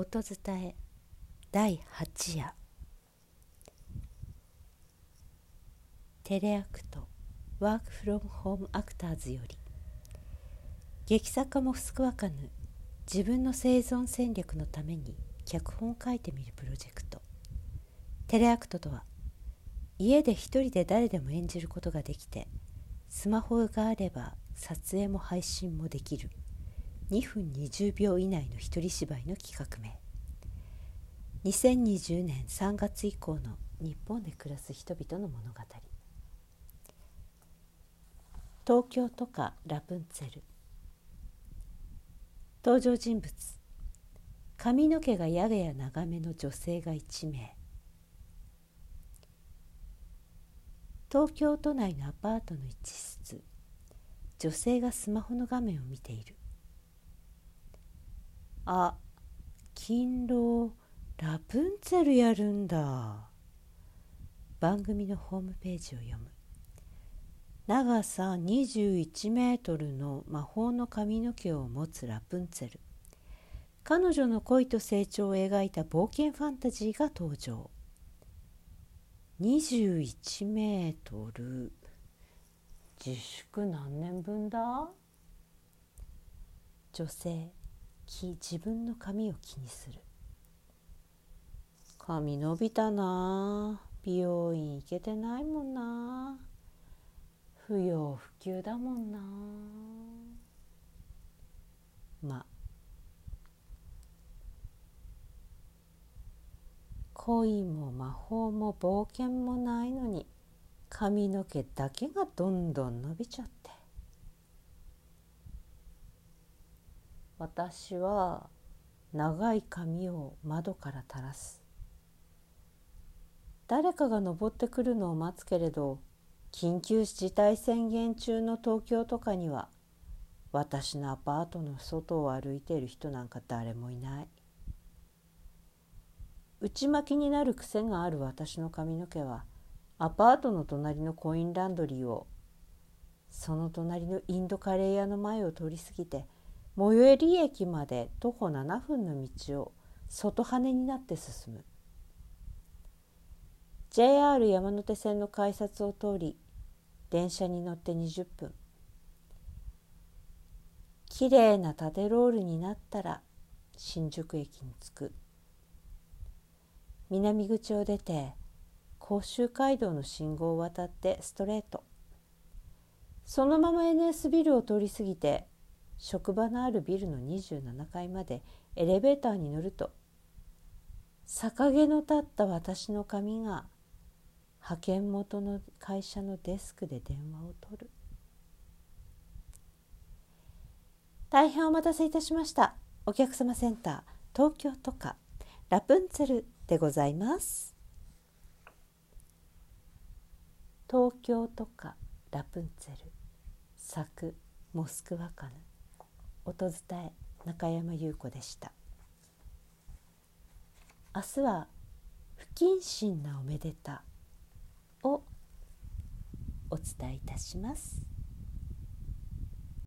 音伝え第8夜。テレアクトワークフロムホームアクターズより。劇作家も救わかぬ自分の生存戦略のために脚本を書いてみるプロジェクト。テレアクトとは家で一人で誰でも演じることができてスマホがあれば撮影も配信もできる。2分20秒以内の一人芝居の企画名。2020年3月以降の日本で暮らす人々の物語。東京とかラプンツェル。登場人物。髪の毛がやや長めの女性が1名。東京都内のアパートの一室。女性がスマホの画面を見ている。あ勤労ラプンツェルやるんだ。番組のホームページを読む。長さ21メートルの魔法の髪の毛を持つラプンツェル。彼女の恋と成長を描いた冒険ファンタジーが登場。21メートル。自粛何年分だ？女性。自分の髪を気にする。髪伸びたな。美容院行けてないもんな。不要不急だもんな。まあ。恋も魔法も冒険もないのに髪の毛だけがどんどん伸びちゃって。私は長い髪を窓から垂らす。誰かが登ってくるのを待つけれど緊急事態宣言中の東京とかには私のアパートの外を歩いている人なんか誰もいない。内巻きになる癖がある私の髪の毛はアパートの隣のコインランドリーをその隣のインドカレー屋の前を通り過ぎて最寄り駅まで徒歩7分の道を外羽になって進む。JR 山手線の改札を通り電車に乗って20分。きれいな縦ロールになったら新宿駅に着く。南口を出て甲州街道の信号を渡ってストレート。そのまま NS ビルを通り過ぎて職場のあるビルの27階までエレベーターに乗ると逆毛の立った私の髪が派遣元の会社のデスクで電話を取る。大変お待たせいたしました。お客様センター東京とかラプンツェルでございます。東京とかラプンツェル作モスクワカヌ音伝え中山優子でした。明日は不謹慎なおめでたをお伝えいたします。